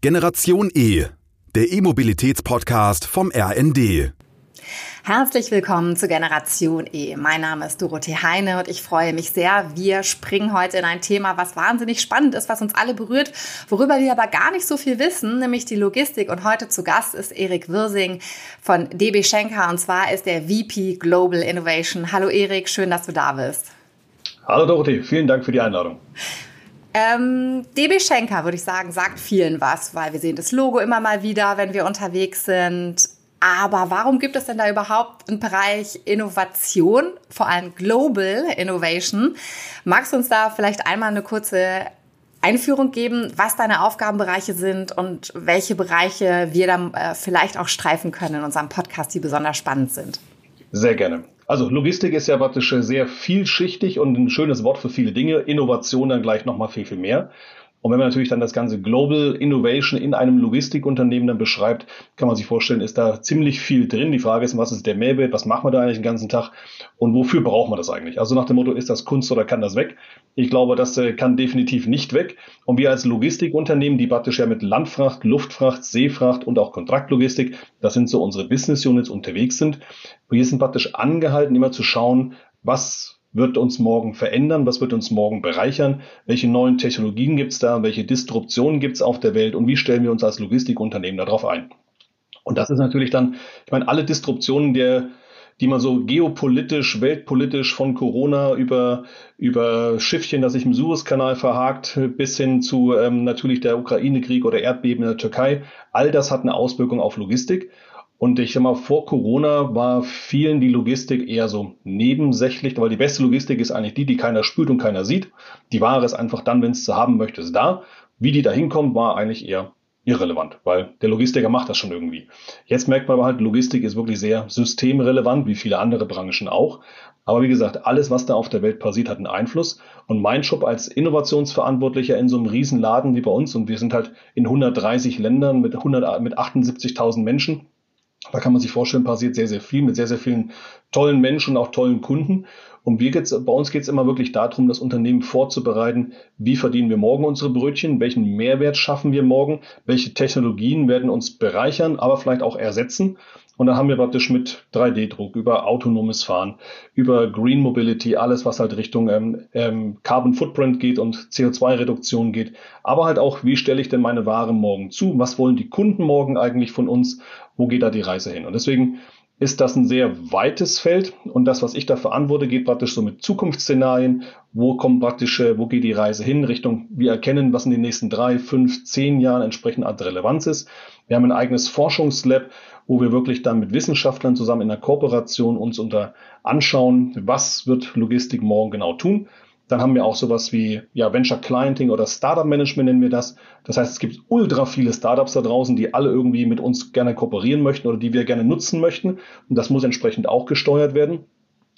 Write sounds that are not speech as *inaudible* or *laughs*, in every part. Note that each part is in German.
Generation E, der E-Mobilitäts-Podcast vom RND. Herzlich willkommen zu Generation E. Mein Name ist Dorothee Heine und ich freue mich sehr. Wir springen heute in ein Thema, was wahnsinnig spannend ist, was uns alle berührt, worüber wir aber gar nicht so viel wissen, nämlich die Logistik. Und heute zu Gast ist Erik Wirsing von DB Schenker und zwar ist der VP Global Innovation. Hallo Erik, schön, dass du da bist. Hallo Dorothee, vielen Dank für die Einladung. Ähm, DB Schenker, würde ich sagen, sagt vielen was, weil wir sehen das Logo immer mal wieder, wenn wir unterwegs sind. Aber warum gibt es denn da überhaupt einen Bereich Innovation, vor allem Global Innovation? Magst du uns da vielleicht einmal eine kurze Einführung geben, was deine Aufgabenbereiche sind und welche Bereiche wir dann äh, vielleicht auch streifen können in unserem Podcast, die besonders spannend sind? Sehr gerne. Also Logistik ist ja praktisch sehr vielschichtig und ein schönes Wort für viele Dinge. Innovation dann gleich nochmal viel, viel mehr. Und wenn man natürlich dann das ganze Global Innovation in einem Logistikunternehmen dann beschreibt, kann man sich vorstellen, ist da ziemlich viel drin. Die Frage ist, was ist der Mehrwert? Was machen wir da eigentlich den ganzen Tag? Und wofür braucht man das eigentlich? Also nach dem Motto, ist das Kunst oder kann das weg? Ich glaube, das äh, kann definitiv nicht weg. Und wir als Logistikunternehmen, die praktisch ja mit Landfracht, Luftfracht, Seefracht und auch Kontraktlogistik, das sind so unsere Business Units unterwegs sind, wir sind praktisch angehalten, immer zu schauen, was wird uns morgen verändern, was wird uns morgen bereichern, welche neuen Technologien gibt es da, welche Disruptionen gibt es auf der Welt und wie stellen wir uns als Logistikunternehmen darauf ein. Und das ist natürlich dann, ich meine, alle Disruptionen der die man so geopolitisch, weltpolitisch von Corona über, über Schiffchen, das sich im Suezkanal verhakt, bis hin zu ähm, natürlich der Ukraine-Krieg oder Erdbeben in der Türkei. All das hat eine Auswirkung auf Logistik. Und ich sag mal, vor Corona war vielen die Logistik eher so nebensächlich, weil die beste Logistik ist eigentlich die, die keiner spürt und keiner sieht. Die Ware ist einfach dann, wenn es zu haben möchtest, da. Wie die da hinkommt, war eigentlich eher irrelevant, weil der Logistiker macht das schon irgendwie. Jetzt merkt man aber halt, Logistik ist wirklich sehr systemrelevant, wie viele andere Branchen auch. Aber wie gesagt, alles, was da auf der Welt passiert, hat einen Einfluss. Und mein Job als Innovationsverantwortlicher in so einem Riesenladen wie bei uns, und wir sind halt in 130 Ländern mit, 100, mit 78.000 Menschen, da kann man sich vorstellen, passiert sehr, sehr viel mit sehr, sehr vielen tollen Menschen und auch tollen Kunden. Und wir geht's, bei uns geht es immer wirklich darum, das Unternehmen vorzubereiten, wie verdienen wir morgen unsere Brötchen, welchen Mehrwert schaffen wir morgen, welche Technologien werden uns bereichern, aber vielleicht auch ersetzen. Und da haben wir praktisch mit 3D-Druck über autonomes Fahren, über Green Mobility, alles, was halt Richtung ähm, ähm, Carbon Footprint geht und CO2-Reduktion geht. Aber halt auch, wie stelle ich denn meine Ware morgen zu? Was wollen die Kunden morgen eigentlich von uns? Wo geht da die Reise hin? Und deswegen ist das ein sehr weites Feld und das, was ich da verantworte, geht praktisch so mit Zukunftsszenarien. Wo kommt praktisch, äh, wo geht die Reise hin? Richtung, wir erkennen, was in den nächsten drei, fünf, zehn Jahren entsprechend an Relevanz ist. Wir haben ein eigenes Forschungslab, wo wir wirklich dann mit Wissenschaftlern zusammen in der Kooperation uns unter anschauen, was wird Logistik morgen genau tun. Dann haben wir auch sowas wie ja, Venture Clienting oder Startup Management nennen wir das. Das heißt, es gibt ultra viele Startups da draußen, die alle irgendwie mit uns gerne kooperieren möchten oder die wir gerne nutzen möchten. Und das muss entsprechend auch gesteuert werden.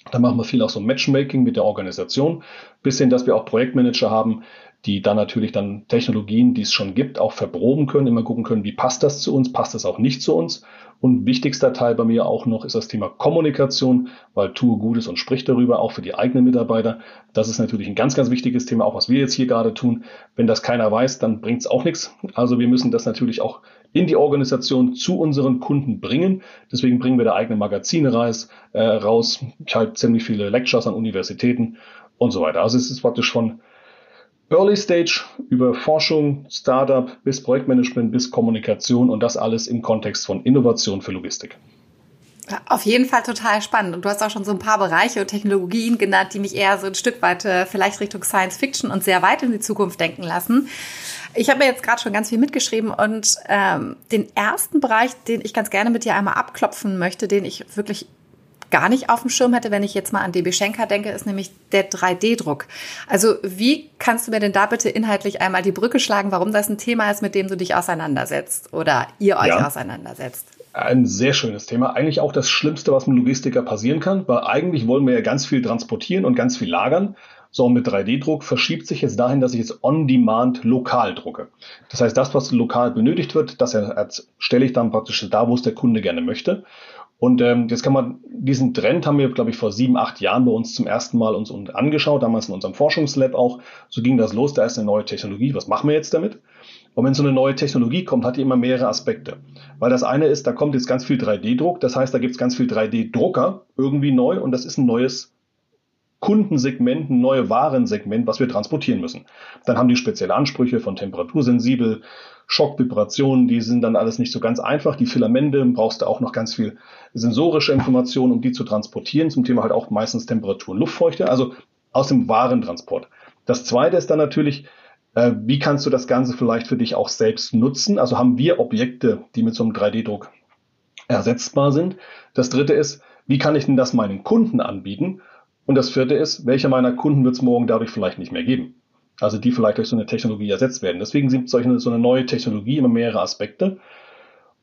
Da machen wir viel auch so Matchmaking mit der Organisation, bis hin, dass wir auch Projektmanager haben, die dann natürlich dann Technologien, die es schon gibt, auch verproben können, immer gucken können, wie passt das zu uns, passt das auch nicht zu uns. Und wichtigster Teil bei mir auch noch ist das Thema Kommunikation, weil tue Gutes und sprich darüber, auch für die eigenen Mitarbeiter. Das ist natürlich ein ganz, ganz wichtiges Thema, auch was wir jetzt hier gerade tun. Wenn das keiner weiß, dann bringt es auch nichts. Also wir müssen das natürlich auch in die Organisation zu unseren Kunden bringen. Deswegen bringen wir da eigene Magazine raus. Äh, raus. Ich halte ziemlich viele Lectures an Universitäten und so weiter. Also es ist praktisch von Early Stage über Forschung, Startup bis Projektmanagement bis Kommunikation und das alles im Kontext von Innovation für Logistik. Auf jeden Fall total spannend. Und du hast auch schon so ein paar Bereiche und Technologien genannt, die mich eher so ein Stück weit äh, vielleicht Richtung Science Fiction und sehr weit in die Zukunft denken lassen. Ich habe mir jetzt gerade schon ganz viel mitgeschrieben und ähm, den ersten Bereich, den ich ganz gerne mit dir einmal abklopfen möchte, den ich wirklich gar nicht auf dem Schirm hätte, wenn ich jetzt mal an DB Schenker denke, ist nämlich der 3D-Druck. Also wie kannst du mir denn da bitte inhaltlich einmal die Brücke schlagen, warum das ein Thema ist, mit dem du dich auseinandersetzt oder ihr euch ja. auseinandersetzt? Ein sehr schönes Thema. Eigentlich auch das Schlimmste, was einem Logistiker passieren kann, weil eigentlich wollen wir ja ganz viel transportieren und ganz viel lagern. So, mit 3D-Druck verschiebt sich jetzt dahin, dass ich jetzt on-demand lokal drucke. Das heißt, das, was lokal benötigt wird, das erstelle ich dann praktisch da, wo es der Kunde gerne möchte. Und ähm, jetzt kann man, diesen Trend haben wir, glaube ich, vor sieben, acht Jahren bei uns zum ersten Mal uns angeschaut, damals in unserem Forschungslab auch. So ging das los, da ist eine neue Technologie, was machen wir jetzt damit? Und wenn so eine neue Technologie kommt, hat die immer mehrere Aspekte. Weil das eine ist, da kommt jetzt ganz viel 3D-Druck, das heißt, da gibt es ganz viel 3D-Drucker irgendwie neu und das ist ein neues Kundensegment, ein neues Warensegment, was wir transportieren müssen. Dann haben die spezielle Ansprüche von temperatursensibel, Schockvibrationen, die sind dann alles nicht so ganz einfach. Die Filamente brauchst du auch noch ganz viel sensorische Informationen, um die zu transportieren. Zum Thema halt auch meistens Temperatur und Luftfeuchte, also aus dem Warentransport. Das zweite ist dann natürlich, äh, wie kannst du das Ganze vielleicht für dich auch selbst nutzen? Also haben wir Objekte, die mit so einem 3D-Druck ersetzbar sind. Das dritte ist, wie kann ich denn das meinen Kunden anbieten? Und das vierte ist, welcher meiner Kunden wird es morgen dadurch vielleicht nicht mehr geben? Also die vielleicht durch so eine Technologie ersetzt werden. Deswegen sind solche, so eine neue Technologie immer mehrere Aspekte.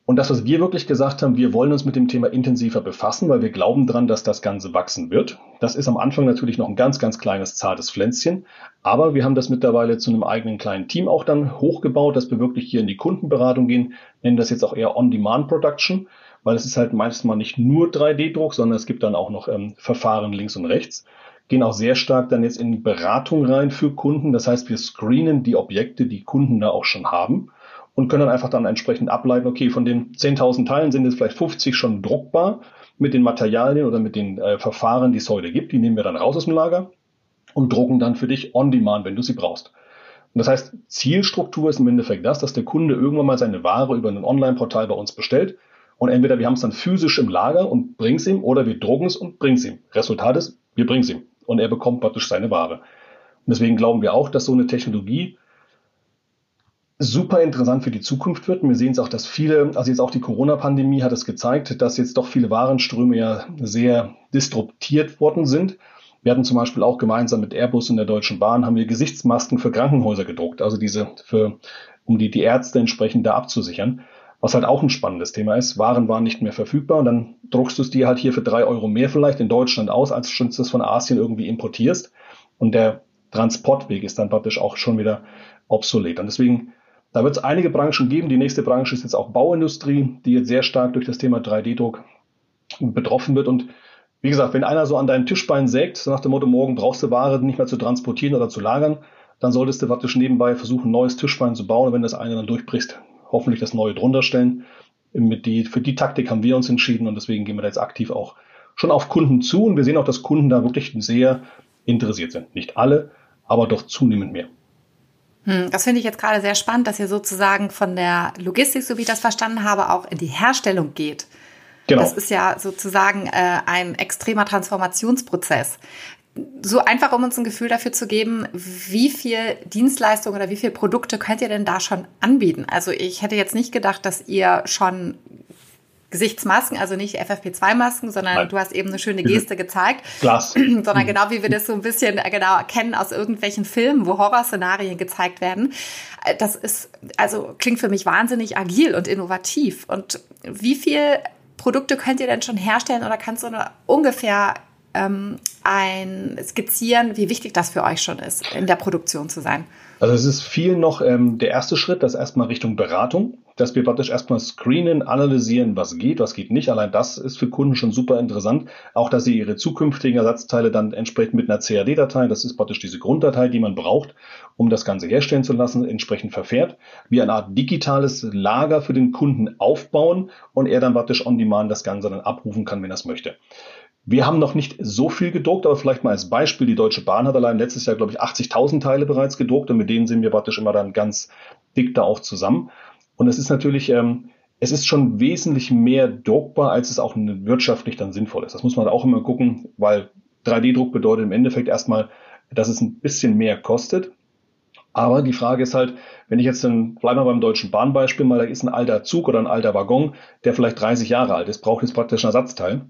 Und das, was wir wirklich gesagt haben, wir wollen uns mit dem Thema intensiver befassen, weil wir glauben dran, dass das Ganze wachsen wird. Das ist am Anfang natürlich noch ein ganz, ganz kleines, zartes Pflänzchen. Aber wir haben das mittlerweile zu einem eigenen kleinen Team auch dann hochgebaut, dass wir wirklich hier in die Kundenberatung gehen, nennen das jetzt auch eher On-Demand-Production, weil es ist halt meistens mal nicht nur 3D-Druck, sondern es gibt dann auch noch ähm, Verfahren links und rechts. Gehen auch sehr stark dann jetzt in Beratung rein für Kunden. Das heißt, wir screenen die Objekte, die Kunden da auch schon haben und können dann einfach dann entsprechend ableiten, okay, von den 10.000 Teilen sind jetzt vielleicht 50 schon druckbar mit den Materialien oder mit den äh, Verfahren, die es heute gibt. Die nehmen wir dann raus aus dem Lager und drucken dann für dich on demand, wenn du sie brauchst. Und das heißt, Zielstruktur ist im Endeffekt das, dass der Kunde irgendwann mal seine Ware über ein Online-Portal bei uns bestellt und entweder wir haben es dann physisch im Lager und bringen es ihm oder wir drucken es und bringen es ihm. Resultat ist, wir bringen es ihm und er bekommt praktisch seine Ware. Und deswegen glauben wir auch, dass so eine Technologie super interessant für die Zukunft wird. wir sehen es auch, dass viele, also jetzt auch die Corona-Pandemie hat es gezeigt, dass jetzt doch viele Warenströme ja sehr disruptiert worden sind. Wir hatten zum Beispiel auch gemeinsam mit Airbus und der Deutschen Bahn haben wir Gesichtsmasken für Krankenhäuser gedruckt, also diese für, um die, die Ärzte entsprechend da abzusichern. Was halt auch ein spannendes Thema ist. Waren waren nicht mehr verfügbar und dann druckst du es dir halt hier für drei Euro mehr vielleicht in Deutschland aus, als du es von Asien irgendwie importierst. Und der Transportweg ist dann praktisch auch schon wieder obsolet. Und deswegen da wird es einige Branchen geben. Die nächste Branche ist jetzt auch Bauindustrie, die jetzt sehr stark durch das Thema 3D-Druck betroffen wird. Und wie gesagt, wenn einer so an deinem Tischbein sägt, so nach dem Motto, morgen brauchst du Ware nicht mehr zu transportieren oder zu lagern, dann solltest du praktisch nebenbei versuchen, ein neues Tischbein zu bauen. Und wenn das eine dann durchbricht, hoffentlich das neue drunter stellen. Die, für die Taktik haben wir uns entschieden und deswegen gehen wir da jetzt aktiv auch schon auf Kunden zu. Und wir sehen auch, dass Kunden da wirklich sehr interessiert sind. Nicht alle, aber doch zunehmend mehr. Hm, das finde ich jetzt gerade sehr spannend, dass ihr sozusagen von der Logistik, so wie ich das verstanden habe, auch in die Herstellung geht. Genau. Das ist ja sozusagen äh, ein extremer Transformationsprozess. So einfach, um uns ein Gefühl dafür zu geben, wie viel Dienstleistungen oder wie viele Produkte könnt ihr denn da schon anbieten? Also ich hätte jetzt nicht gedacht, dass ihr schon Gesichtsmasken, also nicht FFP2-Masken, sondern Nein. du hast eben eine schöne Geste gezeigt. Glas. *clears throat* sondern genau wie wir das so ein bisschen äh, genau kennen aus irgendwelchen Filmen, wo Horrorszenarien gezeigt werden. Äh, das ist, also klingt für mich wahnsinnig agil und innovativ. Und wie viel Produkte könnt ihr denn schon herstellen oder kannst du ungefähr ähm, ein skizzieren, wie wichtig das für euch schon ist, in der Produktion zu sein? Also es ist viel noch ähm, der erste Schritt, das erstmal Richtung Beratung, dass wir praktisch erstmal screenen, analysieren, was geht, was geht nicht. Allein das ist für Kunden schon super interessant. Auch, dass sie ihre zukünftigen Ersatzteile dann entsprechend mit einer CAD-Datei, das ist praktisch diese Grunddatei, die man braucht, um das Ganze herstellen zu lassen, entsprechend verfährt, wie eine Art digitales Lager für den Kunden aufbauen und er dann praktisch on demand das Ganze dann abrufen kann, wenn er es möchte. Wir haben noch nicht so viel gedruckt, aber vielleicht mal als Beispiel, die Deutsche Bahn hat allein letztes Jahr, glaube ich, 80.000 Teile bereits gedruckt und mit denen sind wir praktisch immer dann ganz dick da auch zusammen. Und es ist natürlich, ähm, es ist schon wesentlich mehr druckbar, als es auch wirtschaftlich dann sinnvoll ist. Das muss man auch immer gucken, weil 3D-Druck bedeutet im Endeffekt erstmal, dass es ein bisschen mehr kostet. Aber die Frage ist halt, wenn ich jetzt dann, bleiben wir beim Deutschen Bahnbeispiel mal, da ist ein alter Zug oder ein alter Waggon, der vielleicht 30 Jahre alt ist, braucht jetzt praktisch ein Ersatzteil.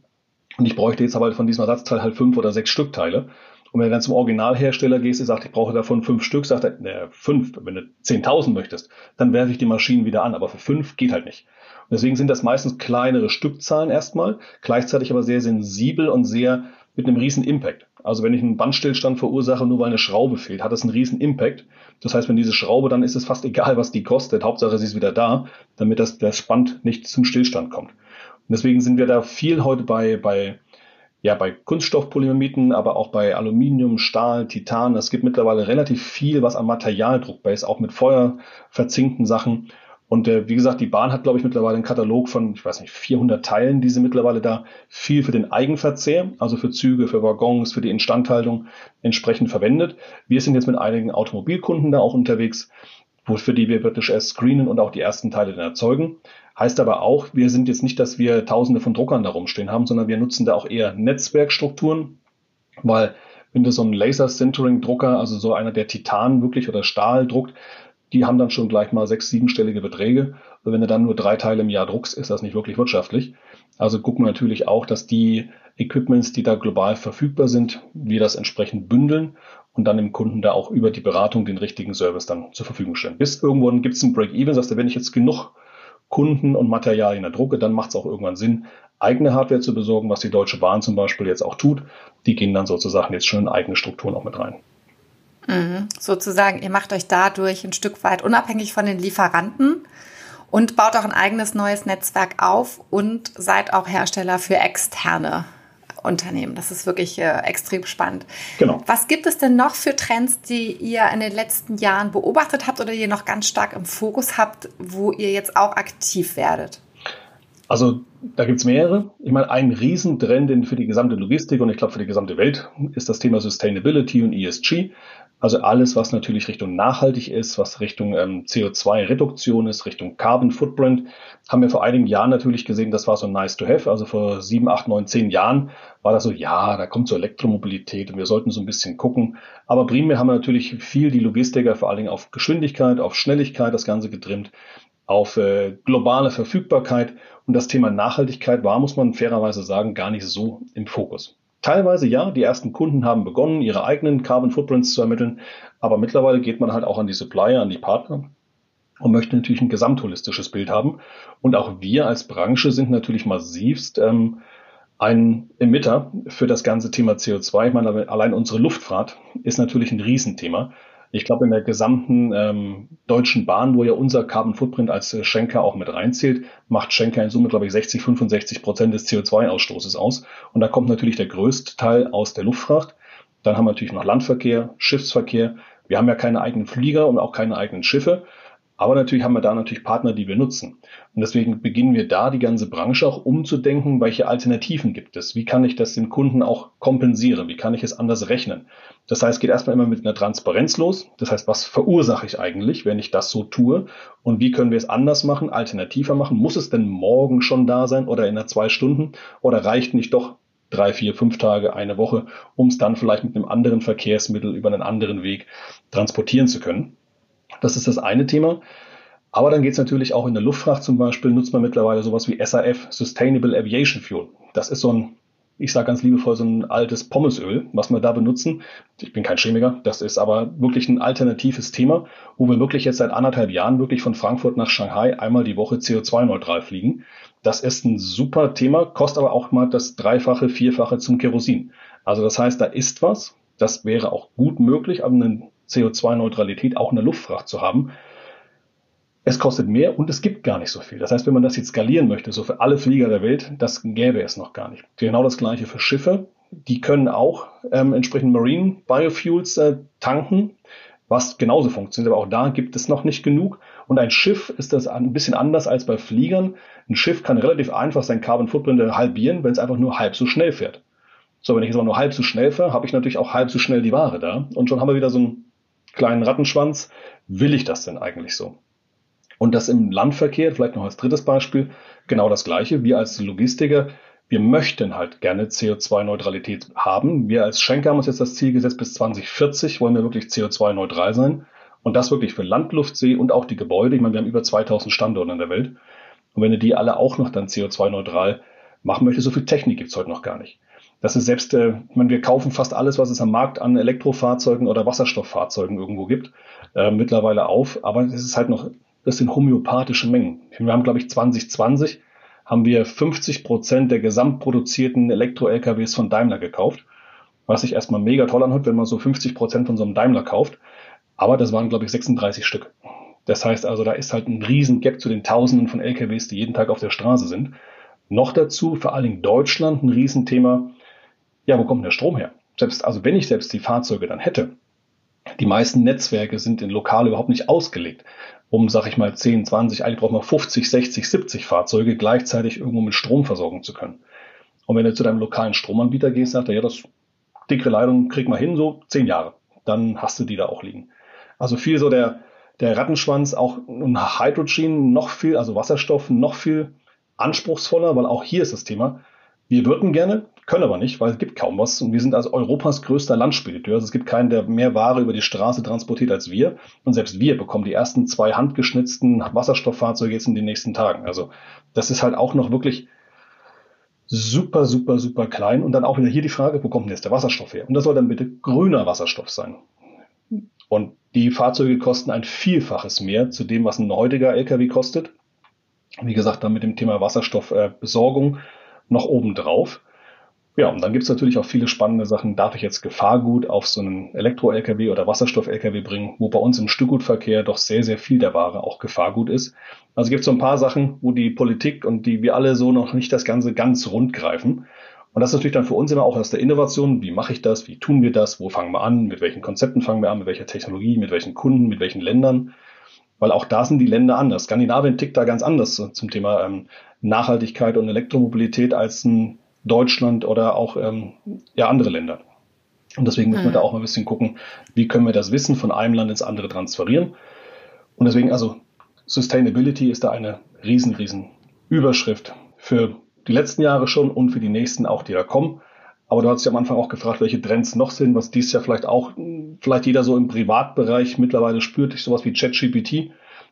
Und ich bräuchte jetzt aber von diesem Ersatzteil halt fünf oder sechs Stückteile. Und wenn du dann zum Originalhersteller gehst, und sagt, ich brauche davon fünf Stück, sagt er, ne, fünf, wenn du 10.000 möchtest, dann werfe ich die Maschinen wieder an, aber für fünf geht halt nicht. Und deswegen sind das meistens kleinere Stückzahlen erstmal, gleichzeitig aber sehr sensibel und sehr mit einem riesen Impact. Also wenn ich einen Bandstillstand verursache, nur weil eine Schraube fehlt, hat das einen riesen Impact. Das heißt, wenn diese Schraube, dann ist es fast egal, was die kostet. Hauptsache, sie ist wieder da, damit das, das Band nicht zum Stillstand kommt. Und deswegen sind wir da viel heute bei, bei ja, bei Kunststoffpolyamiden, aber auch bei Aluminium, Stahl, Titan. Es gibt mittlerweile relativ viel, was am Material druckbar ist, auch mit Feuer verzinkten Sachen. Und äh, wie gesagt, die Bahn hat, glaube ich, mittlerweile einen Katalog von, ich weiß nicht, 400 Teilen, die sie mittlerweile da viel für den Eigenverzehr, also für Züge, für Waggons, für die Instandhaltung entsprechend verwendet. Wir sind jetzt mit einigen Automobilkunden da auch unterwegs, wofür die wir wirklich erst screenen und auch die ersten Teile dann erzeugen. Heißt aber auch, wir sind jetzt nicht, dass wir tausende von Druckern da rumstehen haben, sondern wir nutzen da auch eher Netzwerkstrukturen, weil wenn du so einen Laser-Sintering-Drucker, also so einer, der Titan wirklich oder Stahl druckt, die haben dann schon gleich mal sechs, siebenstellige Beträge. Und wenn du dann nur drei Teile im Jahr druckst, ist das nicht wirklich wirtschaftlich. Also gucken wir natürlich auch, dass die Equipments, die da global verfügbar sind, wir das entsprechend bündeln und dann dem Kunden da auch über die Beratung den richtigen Service dann zur Verfügung stellen. Bis irgendwann gibt es ein Break-Even, sagst du, wenn ich jetzt genug Kunden und Materialien drucke, dann macht es auch irgendwann Sinn, eigene Hardware zu besorgen, was die Deutsche Bahn zum Beispiel jetzt auch tut. Die gehen dann sozusagen jetzt schon in eigene Strukturen auch mit rein. Mhm. Sozusagen, ihr macht euch dadurch ein Stück weit unabhängig von den Lieferanten und baut auch ein eigenes neues Netzwerk auf und seid auch Hersteller für externe Unternehmen. Das ist wirklich äh, extrem spannend. Genau. Was gibt es denn noch für Trends, die ihr in den letzten Jahren beobachtet habt oder die ihr noch ganz stark im Fokus habt, wo ihr jetzt auch aktiv werdet? Also da gibt's mehrere. Ich meine, ein Riesentrend für die gesamte Logistik und ich glaube für die gesamte Welt ist das Thema Sustainability und ESG. Also alles, was natürlich Richtung nachhaltig ist, was Richtung ähm, CO2-Reduktion ist, Richtung Carbon Footprint, haben wir vor einigen Jahren natürlich gesehen, das war so nice to have. Also vor sieben, acht, neun, zehn Jahren war das so, ja, da kommt so Elektromobilität und wir sollten so ein bisschen gucken. Aber primär haben wir natürlich viel die Logistiker vor allen Dingen auf Geschwindigkeit, auf Schnelligkeit das Ganze getrimmt, auf äh, globale Verfügbarkeit. Und das Thema Nachhaltigkeit war, muss man fairerweise sagen, gar nicht so im Fokus. Teilweise ja, die ersten Kunden haben begonnen, ihre eigenen Carbon Footprints zu ermitteln, aber mittlerweile geht man halt auch an die Supplier, an die Partner und möchte natürlich ein gesamtholistisches Bild haben. Und auch wir als Branche sind natürlich massivst ähm, ein Emitter für das ganze Thema CO2. Ich meine, allein unsere Luftfahrt ist natürlich ein Riesenthema. Ich glaube, in der gesamten ähm, Deutschen Bahn, wo ja unser Carbon Footprint als äh, Schenker auch mit reinzählt, macht Schenker in Summe, glaube ich, 60, 65 Prozent des CO2-Ausstoßes aus. Und da kommt natürlich der größte Teil aus der Luftfracht. Dann haben wir natürlich noch Landverkehr, Schiffsverkehr. Wir haben ja keine eigenen Flieger und auch keine eigenen Schiffe. Aber natürlich haben wir da natürlich Partner, die wir nutzen. Und deswegen beginnen wir da die ganze Branche auch umzudenken, welche Alternativen gibt es? Wie kann ich das dem Kunden auch kompensieren? Wie kann ich es anders rechnen? Das heißt, geht erstmal immer mit einer Transparenz los. Das heißt, was verursache ich eigentlich, wenn ich das so tue? Und wie können wir es anders machen, alternativer machen? Muss es denn morgen schon da sein oder in einer zwei Stunden? Oder reicht nicht doch drei, vier, fünf Tage, eine Woche, um es dann vielleicht mit einem anderen Verkehrsmittel über einen anderen Weg transportieren zu können? Das ist das eine Thema. Aber dann geht es natürlich auch in der Luftfahrt zum Beispiel, nutzt man mittlerweile sowas wie SAF, Sustainable Aviation Fuel. Das ist so ein, ich sage ganz liebevoll, so ein altes Pommesöl, was wir da benutzen. Ich bin kein Chemiker, das ist aber wirklich ein alternatives Thema, wo wir wirklich jetzt seit anderthalb Jahren wirklich von Frankfurt nach Shanghai einmal die Woche CO2-neutral fliegen. Das ist ein super Thema, kostet aber auch mal das Dreifache, Vierfache zum Kerosin. Also das heißt, da ist was. Das wäre auch gut möglich, aber einen CO2-Neutralität auch in der Luftfracht zu haben. Es kostet mehr und es gibt gar nicht so viel. Das heißt, wenn man das jetzt skalieren möchte, so für alle Flieger der Welt, das gäbe es noch gar nicht. Genau das gleiche für Schiffe. Die können auch ähm, entsprechend Marine Biofuels äh, tanken, was genauso funktioniert. Aber auch da gibt es noch nicht genug. Und ein Schiff ist das ein bisschen anders als bei Fliegern. Ein Schiff kann relativ einfach sein Carbon Footprint halbieren, wenn es einfach nur halb so schnell fährt. So, wenn ich jetzt aber nur halb so schnell fahre, habe ich natürlich auch halb so schnell die Ware da. Und schon haben wir wieder so ein kleinen Rattenschwanz, will ich das denn eigentlich so? Und das im Landverkehr, vielleicht noch als drittes Beispiel, genau das Gleiche. Wir als Logistiker, wir möchten halt gerne CO2-Neutralität haben. Wir als Schenker haben uns jetzt das Ziel gesetzt, bis 2040 wollen wir wirklich CO2-neutral sein. Und das wirklich für Land, Luft, See und auch die Gebäude. Ich meine, wir haben über 2000 Standorte in der Welt. Und wenn du die alle auch noch dann CO2-neutral machen möchtest, so viel Technik gibt's heute noch gar nicht. Das ist selbst, äh, ich meine, wir kaufen fast alles, was es am Markt an Elektrofahrzeugen oder Wasserstofffahrzeugen irgendwo gibt, äh, mittlerweile auf. Aber es ist halt noch, das sind homöopathische Mengen. Wir haben, glaube ich, 2020 haben wir 50 Prozent der gesamtproduzierten Elektro-LKWs von Daimler gekauft. Was sich erstmal mega toll anhört, wenn man so 50 Prozent von so einem Daimler kauft. Aber das waren, glaube ich, 36 Stück. Das heißt also, da ist halt ein riesen Gap zu den Tausenden von LKWs, die jeden Tag auf der Straße sind. Noch dazu, vor allen Dingen Deutschland, ein Riesenthema, ja, wo kommt der Strom her? Selbst, also wenn ich selbst die Fahrzeuge dann hätte, die meisten Netzwerke sind in Lokale überhaupt nicht ausgelegt, um, sag ich mal, 10, 20, eigentlich braucht man 50, 60, 70 Fahrzeuge gleichzeitig irgendwo mit Strom versorgen zu können. Und wenn du zu deinem lokalen Stromanbieter gehst, sagt er, ja, das dickere Leitung krieg mal hin, so zehn Jahre. Dann hast du die da auch liegen. Also viel so der, der Rattenschwanz, auch ein Hydrogen noch viel, also Wasserstoff noch viel anspruchsvoller, weil auch hier ist das Thema. Wir würden gerne, können aber nicht, weil es gibt kaum was. Und wir sind also Europas größter Landspediteur. Also es gibt keinen, der mehr Ware über die Straße transportiert als wir. Und selbst wir bekommen die ersten zwei handgeschnitzten Wasserstofffahrzeuge jetzt in den nächsten Tagen. Also das ist halt auch noch wirklich super, super, super klein. Und dann auch wieder hier die Frage, wo kommt denn jetzt der Wasserstoff her? Und das soll dann bitte grüner Wasserstoff sein. Und die Fahrzeuge kosten ein Vielfaches mehr zu dem, was ein heutiger LKW kostet. Wie gesagt, dann mit dem Thema Wasserstoffbesorgung noch obendrauf. Ja, und dann gibt's natürlich auch viele spannende Sachen. Darf ich jetzt Gefahrgut auf so einen Elektro-LKW oder Wasserstoff-LKW bringen, wo bei uns im Stückgutverkehr doch sehr, sehr viel der Ware auch Gefahrgut ist. Also gibt es so ein paar Sachen, wo die Politik und die wir alle so noch nicht das Ganze ganz rund greifen. Und das ist natürlich dann für uns immer auch aus der Innovation. Wie mache ich das? Wie tun wir das? Wo fangen wir an? Mit welchen Konzepten fangen wir an? Mit welcher Technologie? Mit welchen Kunden? Mit welchen Ländern? Weil auch da sind die Länder anders. Skandinavien tickt da ganz anders zum Thema ähm, Nachhaltigkeit und Elektromobilität als ein Deutschland oder auch ähm, ja, andere Länder. Und deswegen müssen wir da hm. auch mal ein bisschen gucken, wie können wir das Wissen von einem Land ins andere transferieren. Und deswegen, also Sustainability ist da eine riesen, riesen Überschrift für die letzten Jahre schon und für die nächsten auch, die da kommen. Aber du hast dich am Anfang auch gefragt, welche Trends noch sind, was dies Jahr vielleicht auch, vielleicht jeder so im Privatbereich mittlerweile spürt, sowas wie ChatGPT.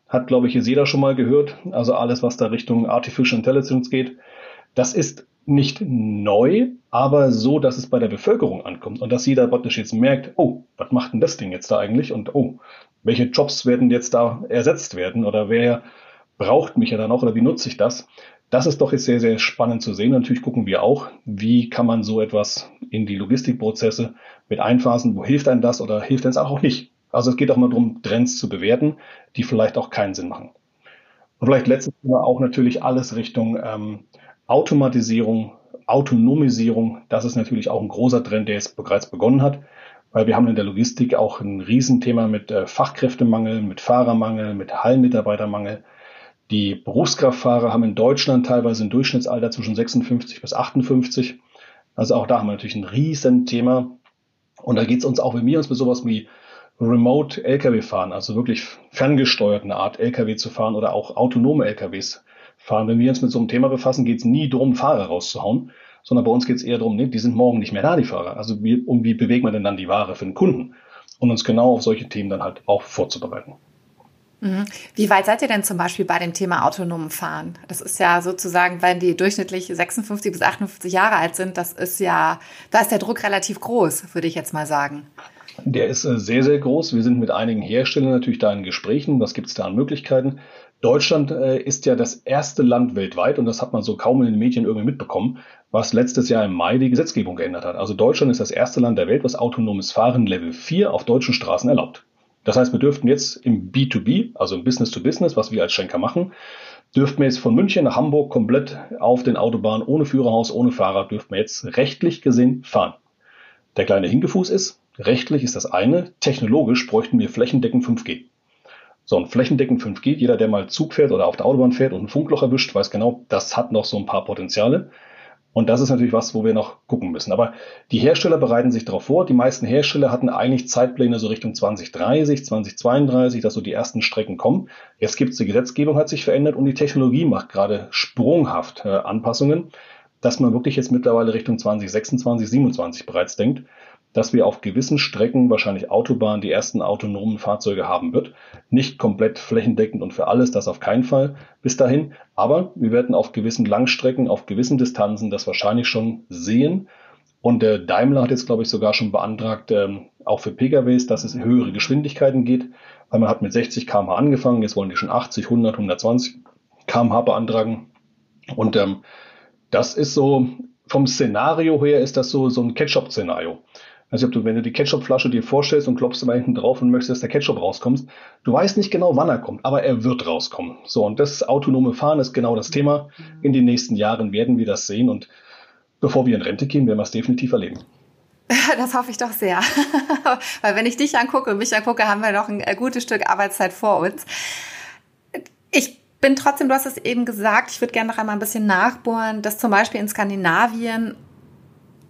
Hat, glaube ich, jetzt jeder schon mal gehört. Also alles, was da Richtung Artificial Intelligence geht. Das ist nicht neu, aber so, dass es bei der Bevölkerung ankommt und dass jeder praktisch jetzt merkt, oh, was macht denn das Ding jetzt da eigentlich und oh, welche Jobs werden jetzt da ersetzt werden oder wer braucht mich ja dann auch oder wie nutze ich das? Das ist doch jetzt sehr, sehr spannend zu sehen. Natürlich gucken wir auch, wie kann man so etwas in die Logistikprozesse mit einphasen, wo hilft einem das oder hilft einem es auch nicht. Also es geht auch mal darum, Trends zu bewerten, die vielleicht auch keinen Sinn machen. Und vielleicht letztes Thema auch natürlich alles Richtung ähm, Automatisierung, Autonomisierung. Das ist natürlich auch ein großer Trend, der jetzt bereits begonnen hat, weil wir haben in der Logistik auch ein Riesenthema mit äh, Fachkräftemangel, mit Fahrermangel, mit Hallenmitarbeitermangel. Die Berufskraftfahrer haben in Deutschland teilweise ein Durchschnittsalter zwischen 56 bis 58. Also auch da haben wir natürlich ein Riesenthema. Und da geht es uns auch, wenn wir uns mit sowas wie Remote LKW fahren, also wirklich ferngesteuerten Art LKW zu fahren oder auch autonome LKWs fahren. Wenn wir uns mit so einem Thema befassen, geht es nie darum, Fahrer rauszuhauen, sondern bei uns geht es eher darum, nee, die sind morgen nicht mehr da, die Fahrer. Also wie, um wie bewegen wir denn dann die Ware für den Kunden? Und uns genau auf solche Themen dann halt auch vorzubereiten. Mhm. Wie weit seid ihr denn zum Beispiel bei dem Thema autonomen Fahren? Das ist ja sozusagen, wenn die durchschnittlich 56 bis 58 Jahre alt sind, das ist ja, da ist der Druck relativ groß, würde ich jetzt mal sagen. Der ist äh, sehr, sehr groß. Wir sind mit einigen Herstellern natürlich da in Gesprächen. Was gibt es da an Möglichkeiten? Deutschland äh, ist ja das erste Land weltweit, und das hat man so kaum in den Medien irgendwie mitbekommen, was letztes Jahr im Mai die Gesetzgebung geändert hat. Also Deutschland ist das erste Land der Welt, was autonomes Fahren Level 4 auf deutschen Straßen erlaubt. Das heißt, wir dürften jetzt im B2B, also im Business to Business, was wir als Schenker machen, dürften wir jetzt von München nach Hamburg komplett auf den Autobahnen ohne Führerhaus, ohne Fahrer, dürften wir jetzt rechtlich gesehen fahren. Der kleine Hinkefuß ist, rechtlich ist das eine, technologisch bräuchten wir flächendeckend 5G. So ein flächendeckend 5G, jeder, der mal Zug fährt oder auf der Autobahn fährt und ein Funkloch erwischt, weiß genau, das hat noch so ein paar Potenziale. Und das ist natürlich was, wo wir noch gucken müssen. Aber die Hersteller bereiten sich darauf vor. Die meisten Hersteller hatten eigentlich Zeitpläne so Richtung 2030, 2032, dass so die ersten Strecken kommen. Jetzt gibt es die Gesetzgebung, hat sich verändert und die Technologie macht gerade sprunghaft äh, Anpassungen, dass man wirklich jetzt mittlerweile Richtung 2026, 2027 bereits denkt dass wir auf gewissen Strecken, wahrscheinlich Autobahnen, die ersten autonomen Fahrzeuge haben wird. Nicht komplett flächendeckend und für alles, das auf keinen Fall bis dahin. Aber wir werden auf gewissen Langstrecken, auf gewissen Distanzen das wahrscheinlich schon sehen. Und der Daimler hat jetzt, glaube ich, sogar schon beantragt, ähm, auch für PKWs, dass es in höhere Geschwindigkeiten geht. Weil man hat mit 60 km/h angefangen, jetzt wollen die schon 80, 100, 120 km/h beantragen. Und ähm, das ist so, vom Szenario her ist das so, so ein Ketchup-Szenario. Also du, wenn du die Ketchupflasche dir vorstellst und klopfst immer hinten drauf und möchtest, dass der Ketchup rauskommt, du weißt nicht genau, wann er kommt, aber er wird rauskommen. So, und das autonome Fahren ist genau das Thema. In den nächsten Jahren werden wir das sehen und bevor wir in Rente gehen, werden wir es definitiv erleben. *laughs* Das hoffe ich doch sehr. *laughs* Weil wenn ich dich angucke und mich angucke, haben wir noch ein äh, gutes Stück Arbeitszeit vor uns. Ich bin trotzdem, du hast es eben gesagt, ich würde gerne noch einmal ein bisschen nachbohren, dass zum Beispiel in Skandinavien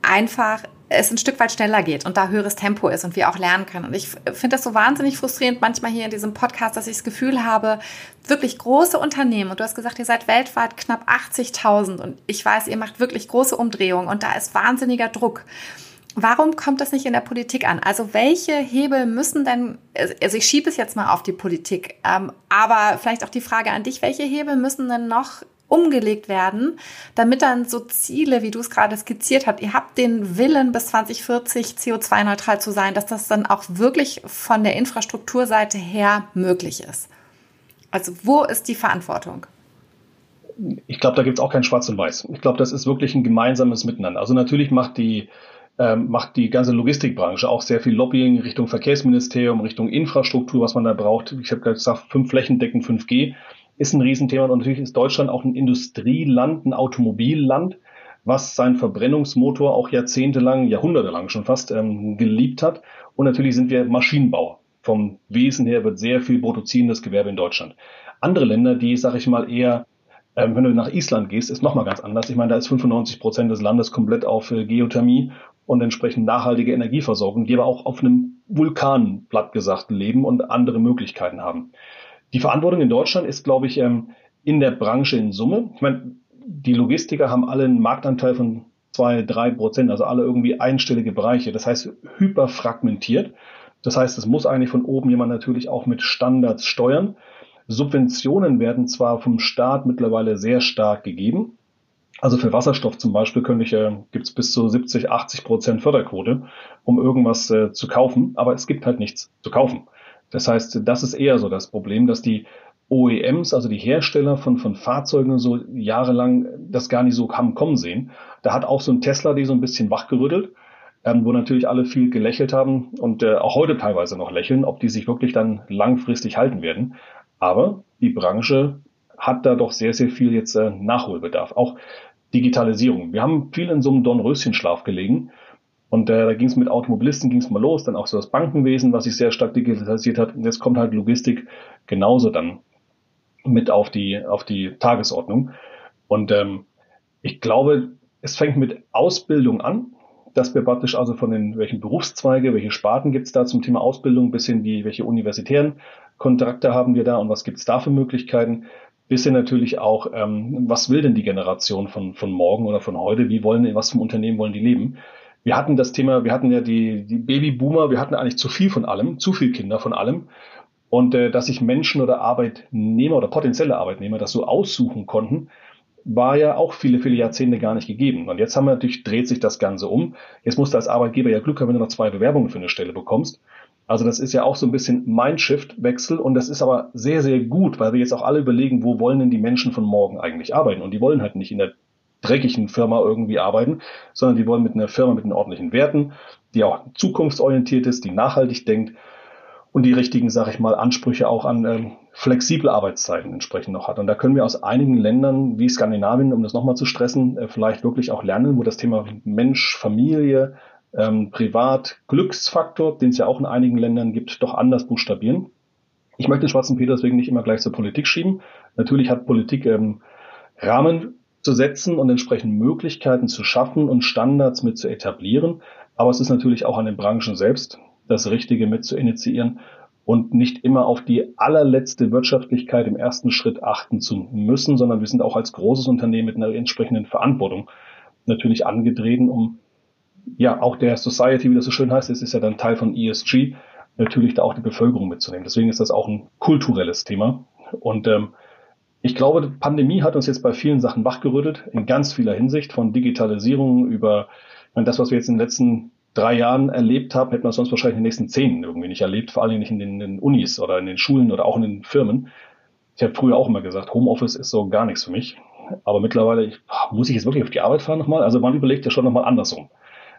einfach es ein Stück weit schneller geht und da höheres Tempo ist und wir auch lernen können. Und ich finde das so wahnsinnig frustrierend manchmal hier in diesem Podcast, dass ich das Gefühl habe, wirklich große Unternehmen, und du hast gesagt, ihr seid weltweit knapp 80.000 und ich weiß, ihr macht wirklich große Umdrehungen und da ist wahnsinniger Druck. Warum kommt das nicht in der Politik an? Also welche Hebel müssen denn, also ich schiebe es jetzt mal auf die Politik, ähm, aber vielleicht auch die Frage an dich, welche Hebel müssen denn noch umgelegt werden, damit dann so Ziele, wie du es gerade skizziert hast, ihr habt den Willen bis 2040 CO2-neutral zu sein, dass das dann auch wirklich von der Infrastrukturseite her möglich ist. Also wo ist die Verantwortung? Ich glaube, da gibt es auch kein Schwarz und Weiß. Ich glaube, das ist wirklich ein gemeinsames Miteinander. Also natürlich macht die ähm, macht die ganze Logistikbranche auch sehr viel Lobbying Richtung Verkehrsministerium, Richtung Infrastruktur, was man da braucht. Ich habe gesagt, fünf Flächendecken 5G ist ein Riesenthema. Und natürlich ist Deutschland auch ein Industrieland, ein Automobilland, was seinen Verbrennungsmotor auch jahrzehntelang, jahrhundertelang schon fast ähm, geliebt hat. Und natürlich sind wir Maschinenbauer. Vom Wesen her wird sehr viel produzierendes Gewerbe in Deutschland. Andere Länder, die, sage ich mal, eher ähm, wenn du nach Island gehst, ist nochmal ganz anders. Ich meine, da ist 95 Prozent des Landes komplett auf äh, Geothermie und entsprechend nachhaltige Energieversorgung, die aber auch auf einem Vulkan, platt gesagt, leben und andere Möglichkeiten haben. Die Verantwortung in Deutschland ist, glaube ich, ähm, in der Branche in Summe. Ich meine, die Logistiker haben alle einen Marktanteil von zwei, drei Prozent, also alle irgendwie einstellige Bereiche. Das heißt, hyperfragmentiert. Das heißt, es muss eigentlich von oben jemand natürlich auch mit Standards steuern. Subventionen werden zwar vom Staat mittlerweile sehr stark gegeben, also für Wasserstoff zum Beispiel könnte ich, äh, gibt es bis zu 70, 80 Prozent Förderquote, um irgendwas äh, zu kaufen, aber es gibt halt nichts zu kaufen. Das heißt, das ist eher so das Problem, dass die OEMs, also die Hersteller von, von Fahrzeugen, so jahrelang das gar nicht so haben kommen sehen. Da hat auch so ein Tesla die so ein bisschen wachgerüttelt, ähm, wo natürlich alle viel gelächelt haben und äh, auch heute teilweise noch lächeln, ob die sich wirklich dann langfristig halten werden. Aber die Branche hat da doch sehr, sehr viel jetzt äh, Nachholbedarf. Auch Digitalisierung. Wir haben viel in so einem Dornröschenschlaf gelegen. Und äh, da ging es mit Automobilisten ging es mal los, dann auch so das Bankenwesen, was sich sehr stark digitalisiert hat. Und jetzt kommt halt Logistik genauso dann mit auf die, auf die Tagesordnung. Und ähm, ich glaube, es fängt mit Ausbildung an, dass wir praktisch also von den, welchen Berufszweige, welche Sparten gibt es da zum Thema Ausbildung, bis hin wie, welche universitären Kontrakte haben wir da und was gibt es da für Möglichkeiten, bisschen natürlich auch, ähm, was will denn die Generation von, von morgen oder von heute? Wie wollen, was für Unternehmen wollen die leben? Wir hatten das Thema, wir hatten ja die, die Babyboomer, wir hatten eigentlich zu viel von allem, zu viel Kinder von allem. Und äh, dass sich Menschen oder Arbeitnehmer oder potenzielle Arbeitnehmer das so aussuchen konnten, war ja auch viele, viele Jahrzehnte gar nicht gegeben. Und jetzt haben wir natürlich, dreht sich das Ganze um. Jetzt musst du als Arbeitgeber ja Glück haben, wenn du noch zwei Bewerbungen für eine Stelle bekommst. Also das ist ja auch so ein bisschen Mindshift-Wechsel und das ist aber sehr, sehr gut, weil wir jetzt auch alle überlegen, wo wollen denn die Menschen von morgen eigentlich arbeiten? Und die wollen halt nicht in der dreckigen Firma irgendwie arbeiten, sondern die wollen mit einer Firma mit den ordentlichen Werten, die auch zukunftsorientiert ist, die nachhaltig denkt und die richtigen, sage ich mal, Ansprüche auch an ähm, flexible Arbeitszeiten entsprechend noch hat. Und da können wir aus einigen Ländern wie Skandinavien, um das nochmal zu stressen, äh, vielleicht wirklich auch lernen, wo das Thema Mensch, Familie, ähm, Privat-Glücksfaktor, den es ja auch in einigen Ländern gibt, doch anders buchstabieren. Ich möchte den Schwarzen Peter deswegen nicht immer gleich zur Politik schieben. Natürlich hat Politik ähm, Rahmen zu setzen und entsprechend Möglichkeiten zu schaffen und Standards mit zu etablieren. Aber es ist natürlich auch an den Branchen selbst, das Richtige mit zu initiieren und nicht immer auf die allerletzte Wirtschaftlichkeit im ersten Schritt achten zu müssen, sondern wir sind auch als großes Unternehmen mit einer entsprechenden Verantwortung natürlich angetreten, um ja, auch der Society, wie das so schön heißt, es ist ja dann Teil von ESG, natürlich da auch die Bevölkerung mitzunehmen. Deswegen ist das auch ein kulturelles Thema. Und ähm, ich glaube, die Pandemie hat uns jetzt bei vielen Sachen wachgerüttelt, in ganz vieler Hinsicht, von Digitalisierung über meine, das, was wir jetzt in den letzten drei Jahren erlebt haben, hätten wir sonst wahrscheinlich in den nächsten zehn irgendwie nicht erlebt, vor allem nicht in den, in den Unis oder in den Schulen oder auch in den Firmen. Ich habe früher auch immer gesagt, Homeoffice ist so gar nichts für mich. Aber mittlerweile ich, muss ich jetzt wirklich auf die Arbeit fahren nochmal? Also man überlegt ja schon nochmal andersrum.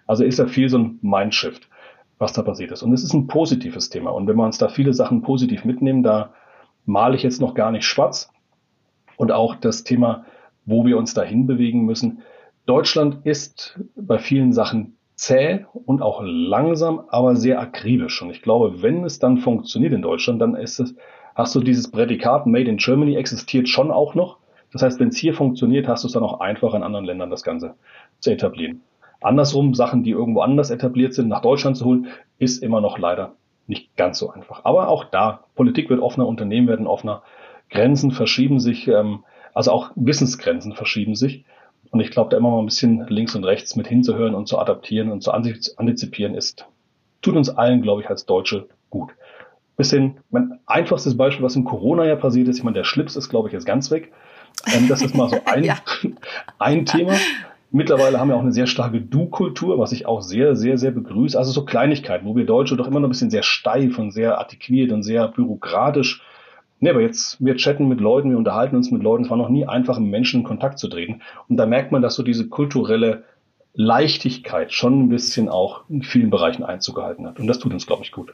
Also ist da viel so ein Mindshift, was da passiert ist. Und es ist ein positives Thema. Und wenn wir uns da viele Sachen positiv mitnehmen, da male ich jetzt noch gar nicht schwarz. Und auch das Thema, wo wir uns dahin bewegen müssen, Deutschland ist bei vielen Sachen zäh und auch langsam, aber sehr akribisch. Und ich glaube, wenn es dann funktioniert in Deutschland, dann ist es, hast du dieses Prädikat Made in Germany existiert schon auch noch. Das heißt, wenn es hier funktioniert, hast du es dann auch einfach in anderen Ländern das Ganze zu etablieren. Andersrum, Sachen, die irgendwo anders etabliert sind, nach Deutschland zu holen, ist immer noch leider nicht ganz so einfach. Aber auch da, Politik wird offener, Unternehmen werden offener, Grenzen verschieben sich, ähm, also auch Wissensgrenzen verschieben sich. Und ich glaube, da immer mal ein bisschen links und rechts mit hinzuhören und zu adaptieren und zu antizipieren ist, tut uns allen, glaube ich, als Deutsche gut. Bisschen, mein einfachstes Beispiel, was im Corona-Jahr passiert ist, ich meine, der Schlips ist, glaube ich, jetzt ganz weg. Ähm, das ist mal so *laughs* ein, ja. *laughs* ein Thema. Mittlerweile haben wir auch eine sehr starke Du-Kultur, was ich auch sehr, sehr, sehr begrüße. Also so Kleinigkeiten, wo wir Deutsche doch immer noch ein bisschen sehr steif und sehr artikuliert und sehr bürokratisch Nee, aber jetzt, wir chatten mit Leuten, wir unterhalten uns mit Leuten. Es war noch nie einfach, mit Menschen in Kontakt zu treten. Und da merkt man, dass so diese kulturelle Leichtigkeit schon ein bisschen auch in vielen Bereichen Einzug gehalten hat. Und das tut uns, glaube ich, gut.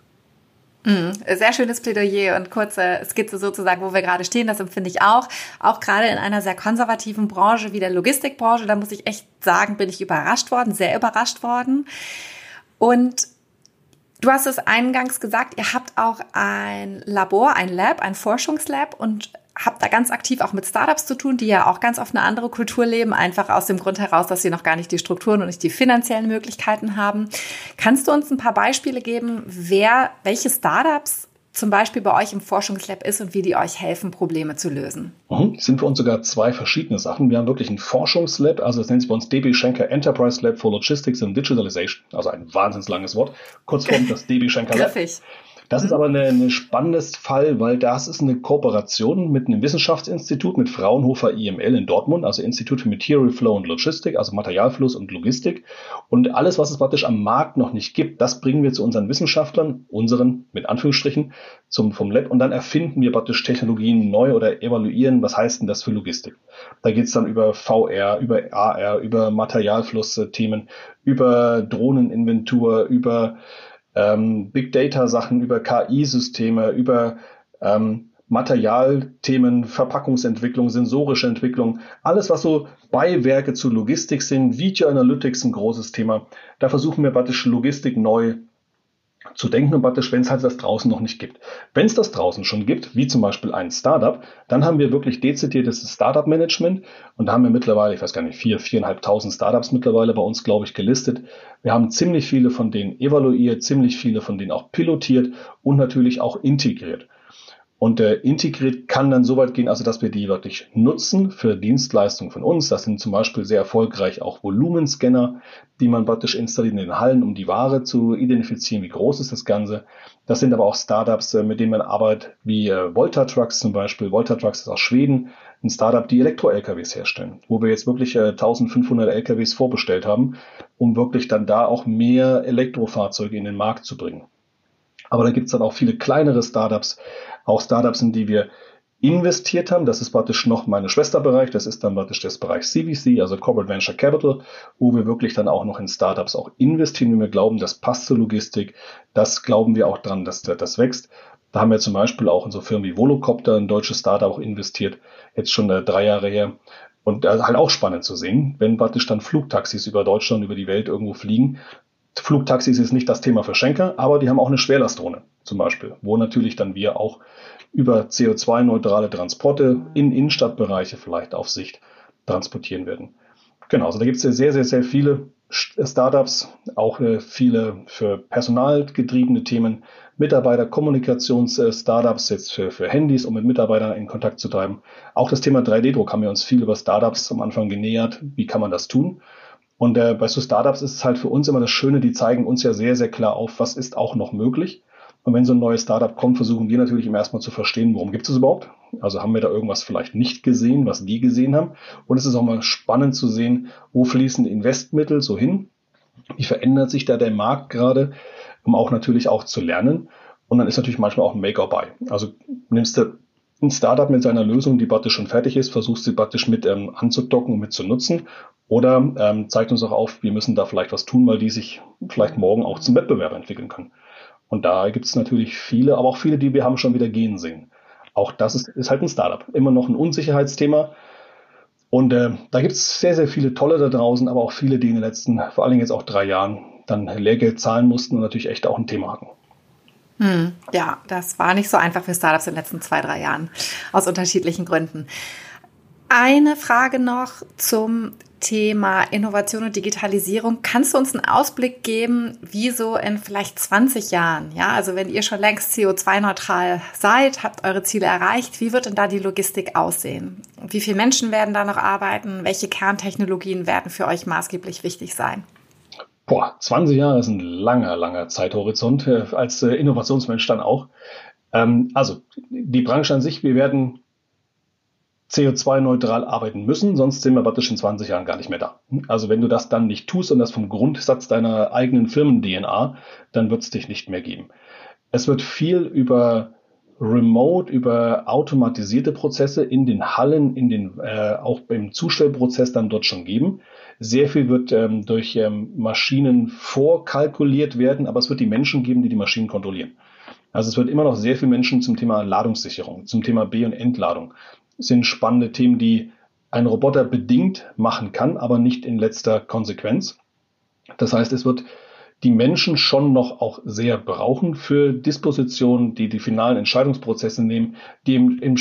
Mm, sehr schönes Plädoyer und kurze Skizze sozusagen, wo wir gerade stehen. Das empfinde ich auch. Auch gerade in einer sehr konservativen Branche wie der Logistikbranche, da muss ich echt sagen, bin ich überrascht worden, sehr überrascht worden. Und Du hast es eingangs gesagt, ihr habt auch ein Labor, ein Lab, ein Forschungslab und habt da ganz aktiv auch mit Startups zu tun, die ja auch ganz auf eine andere Kultur leben, einfach aus dem Grund heraus, dass sie noch gar nicht die Strukturen und nicht die finanziellen Möglichkeiten haben. Kannst du uns ein paar Beispiele geben, wer, welche Startups zum Beispiel bei euch im Forschungslab ist und wie die euch helfen, Probleme zu lösen? Mhm. Sind für uns sogar zwei verschiedene Sachen. Wir haben wirklich ein Forschungslab, also das nennt sich bei uns DB Schenker Enterprise Lab for Logistics and Digitalization, also ein wahnsinns langes Wort. Kurzform *laughs* das DB Schenker Lab. Griffig. Das ist mhm. aber ein spannendes Fall, weil das ist eine Kooperation mit einem Wissenschaftsinstitut, mit Fraunhofer IML in Dortmund, also Institut für Material Flow und Logistik, also Materialfluss und Logistik. Und alles, was es praktisch am Markt noch nicht gibt, das bringen wir zu unseren Wissenschaftlern, unseren mit Anführungsstrichen, zum, vom Lab und dann erfinden wir praktisch Technologien neu oder evaluieren, was heißt denn das für Logistik. Da geht es dann über VR, über AR, über Materialfluss-Themen, über Drohneninventur, über ähm, Big Data Sachen, über KI-Systeme, über ähm, Materialthemen, Verpackungsentwicklung, sensorische Entwicklung, alles was so Beiwerke zu Logistik sind, Video Analytics ein großes Thema. Da versuchen wir praktisch Logistik neu zu denken und praktisch, wenn es halt das draußen noch nicht gibt. Wenn es das draußen schon gibt, wie zum Beispiel ein Startup, dann haben wir wirklich dezidiertes Startup-Management und da haben wir mittlerweile, ich weiß gar nicht, vier, viereinhalbtausend Startups mittlerweile bei uns, glaube ich, gelistet. Wir haben ziemlich viele von denen evaluiert, ziemlich viele von denen auch pilotiert und natürlich auch integriert. Und äh, integriert kann dann so weit gehen, also dass wir die wirklich nutzen für Dienstleistungen von uns. Das sind zum Beispiel sehr erfolgreich auch Volumenscanner, die man praktisch installiert in den Hallen, um die Ware zu identifizieren, wie groß ist das Ganze. Das sind aber auch Startups, äh, mit denen man arbeitet, wie äh, Volta Trucks zum Beispiel. Volta Trucks ist aus Schweden, ein Startup, die Elektro-LKWs herstellen, wo wir jetzt wirklich äh, 1500 LKWs vorbestellt haben, um wirklich dann da auch mehr Elektrofahrzeuge in den Markt zu bringen. Aber da gibt es dann auch viele kleinere Startups, auch Startups, in die wir investiert haben. Das ist praktisch noch mein Schwesterbereich. Das ist dann praktisch das Bereich CVC, also Corporate Venture Capital, wo wir wirklich dann auch noch in Startups auch investieren, wenn wir glauben, das passt zur Logistik. Das glauben wir auch dran, dass das wächst. Da haben wir zum Beispiel auch in so Firmen wie Volocopter, ein deutsches Startup, auch investiert, jetzt schon äh, drei Jahre her. Und halt auch spannend zu sehen, wenn praktisch dann Flugtaxis über Deutschland, über die Welt irgendwo fliegen, Flugtaxis ist nicht das Thema für Schenker, aber die haben auch eine Schwerlastdrohne zum Beispiel, wo natürlich dann wir auch über CO2-neutrale Transporte in Innenstadtbereiche vielleicht auf Sicht transportieren werden. Genau, also da gibt es sehr, sehr, sehr viele Startups, auch äh, viele für personalgetriebene Themen, Mitarbeiterkommunikations-Startups jetzt für, für Handys, um mit Mitarbeitern in Kontakt zu treiben. Auch das Thema 3D-Druck haben wir uns viel über Startups am Anfang genähert. Wie kann man das tun? Und äh, bei so Startups ist es halt für uns immer das Schöne, die zeigen uns ja sehr, sehr klar auf, was ist auch noch möglich. Und wenn so ein neues Startup kommt, versuchen wir natürlich immer erstmal zu verstehen, worum gibt es überhaupt. Also haben wir da irgendwas vielleicht nicht gesehen, was die gesehen haben. Und es ist auch mal spannend zu sehen, wo fließen Investmittel so hin. Wie verändert sich da der Markt gerade, um auch natürlich auch zu lernen. Und dann ist natürlich manchmal auch ein Make or Buy. Also nimmst du ein Startup mit seiner Lösung, die praktisch schon fertig ist, versuchst sie praktisch mit ähm, anzudocken und mit zu nutzen. Oder ähm, zeigt uns auch auf, wir müssen da vielleicht was tun, weil die sich vielleicht morgen auch zum Wettbewerber entwickeln können. Und da gibt es natürlich viele, aber auch viele, die wir haben schon wieder gehen sehen. Auch das ist, ist halt ein Startup. Immer noch ein Unsicherheitsthema. Und äh, da gibt es sehr, sehr viele tolle da draußen, aber auch viele, die in den letzten, vor allen Dingen jetzt auch drei Jahren, dann Lehrgeld zahlen mussten und natürlich echt auch ein Thema hatten. Hm, ja, das war nicht so einfach für Startups in den letzten zwei, drei Jahren, aus unterschiedlichen Gründen. Eine Frage noch zum Thema Innovation und Digitalisierung. Kannst du uns einen Ausblick geben, wie so in vielleicht 20 Jahren, ja, also wenn ihr schon längst CO2-neutral seid, habt eure Ziele erreicht, wie wird denn da die Logistik aussehen? Wie viele Menschen werden da noch arbeiten? Welche Kerntechnologien werden für euch maßgeblich wichtig sein? Boah, 20 Jahre ist ein langer, langer Zeithorizont, äh, als äh, Innovationsmensch dann auch. Ähm, also, die Branche an sich, wir werden CO2-neutral arbeiten müssen, sonst sind wir praktisch in 20 Jahren gar nicht mehr da. Also wenn du das dann nicht tust und das vom Grundsatz deiner eigenen Firmen-DNA, dann wird es dich nicht mehr geben. Es wird viel über Remote, über automatisierte Prozesse in den Hallen, in den äh, auch beim Zustellprozess dann dort schon geben. Sehr viel wird ähm, durch ähm, Maschinen vorkalkuliert werden, aber es wird die Menschen geben, die die Maschinen kontrollieren. Also es wird immer noch sehr viel Menschen zum Thema Ladungssicherung, zum Thema B- und Entladung, sind spannende Themen, die ein Roboter bedingt machen kann, aber nicht in letzter Konsequenz. Das heißt, es wird die Menschen schon noch auch sehr brauchen für Dispositionen, die die finalen Entscheidungsprozesse nehmen, die im, im,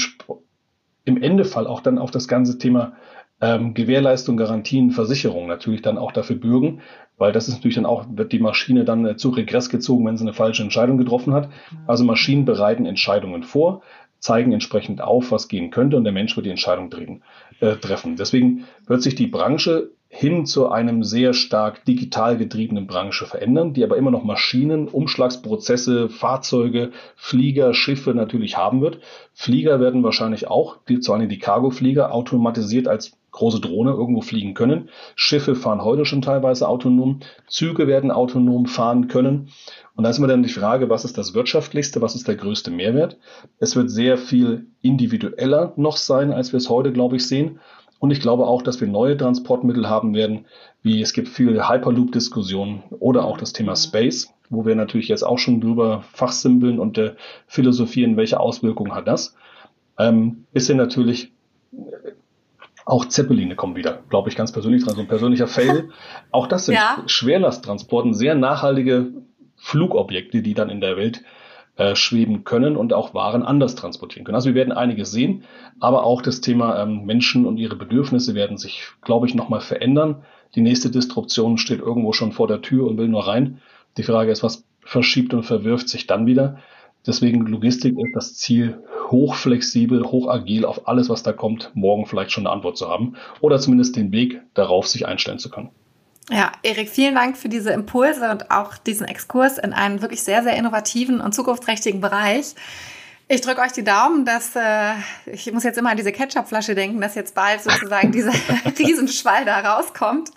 im Endefall auch dann auf das ganze Thema ähm, Gewährleistung, Garantien, Versicherung natürlich dann auch dafür bürgen, weil das ist natürlich dann auch, wird die Maschine dann äh, zu Regress gezogen, wenn sie eine falsche Entscheidung getroffen hat. Also Maschinen bereiten Entscheidungen vor zeigen entsprechend auf, was gehen könnte und der Mensch wird die Entscheidung drehen, äh, treffen. Deswegen wird sich die Branche hin zu einem sehr stark digital getriebenen Branche verändern, die aber immer noch Maschinen, Umschlagsprozesse, Fahrzeuge, Flieger, Schiffe natürlich haben wird. Flieger werden wahrscheinlich auch, vor allem die Cargo-Flieger, automatisiert als große Drohne irgendwo fliegen können. Schiffe fahren heute schon teilweise autonom. Züge werden autonom fahren können. Und da ist immer dann die Frage, was ist das wirtschaftlichste, was ist der größte Mehrwert? Es wird sehr viel individueller noch sein, als wir es heute, glaube ich, sehen. Und ich glaube auch, dass wir neue Transportmittel haben werden, wie es gibt viele Hyperloop-Diskussionen oder auch das Thema Space, wo wir natürlich jetzt auch schon drüber fachsimpeln und äh, philosophieren, welche Auswirkungen hat das. Ähm, bis hin natürlich auch Zeppeline kommen wieder, glaube ich ganz persönlich dran, so ein persönlicher Fail. *laughs* Auch das sind ja. Schwerlasttransporten, sehr nachhaltige Flugobjekte, die dann in der Welt äh, schweben können und auch Waren anders transportieren können. Also wir werden einiges sehen, aber auch das Thema ähm, Menschen und ihre Bedürfnisse werden sich, glaube ich, nochmal verändern. Die nächste Disruption steht irgendwo schon vor der Tür und will nur rein. Die Frage ist, was verschiebt und verwirft sich dann wieder? Deswegen Logistik ist das Ziel, hochflexibel, hochagil auf alles, was da kommt, morgen vielleicht schon eine Antwort zu haben oder zumindest den Weg darauf sich einstellen zu können. Ja, Erik, vielen Dank für diese Impulse und auch diesen Exkurs in einen wirklich sehr, sehr innovativen und zukunftsträchtigen Bereich. Ich drücke euch die Daumen, dass äh, ich muss jetzt immer an diese Ketchupflasche denken, dass jetzt bald sozusagen dieser *laughs* Riesenschwall da rauskommt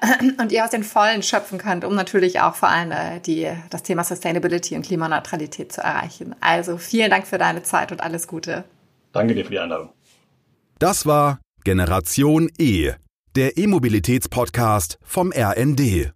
*clears throat* und ihr aus den Vollen schöpfen könnt, um natürlich auch vor allem äh, die, das Thema Sustainability und Klimaneutralität zu erreichen. Also vielen Dank für deine Zeit und alles Gute. Danke dir für die Einladung. Das war Generation E der E-Mobilitäts-Podcast vom RND.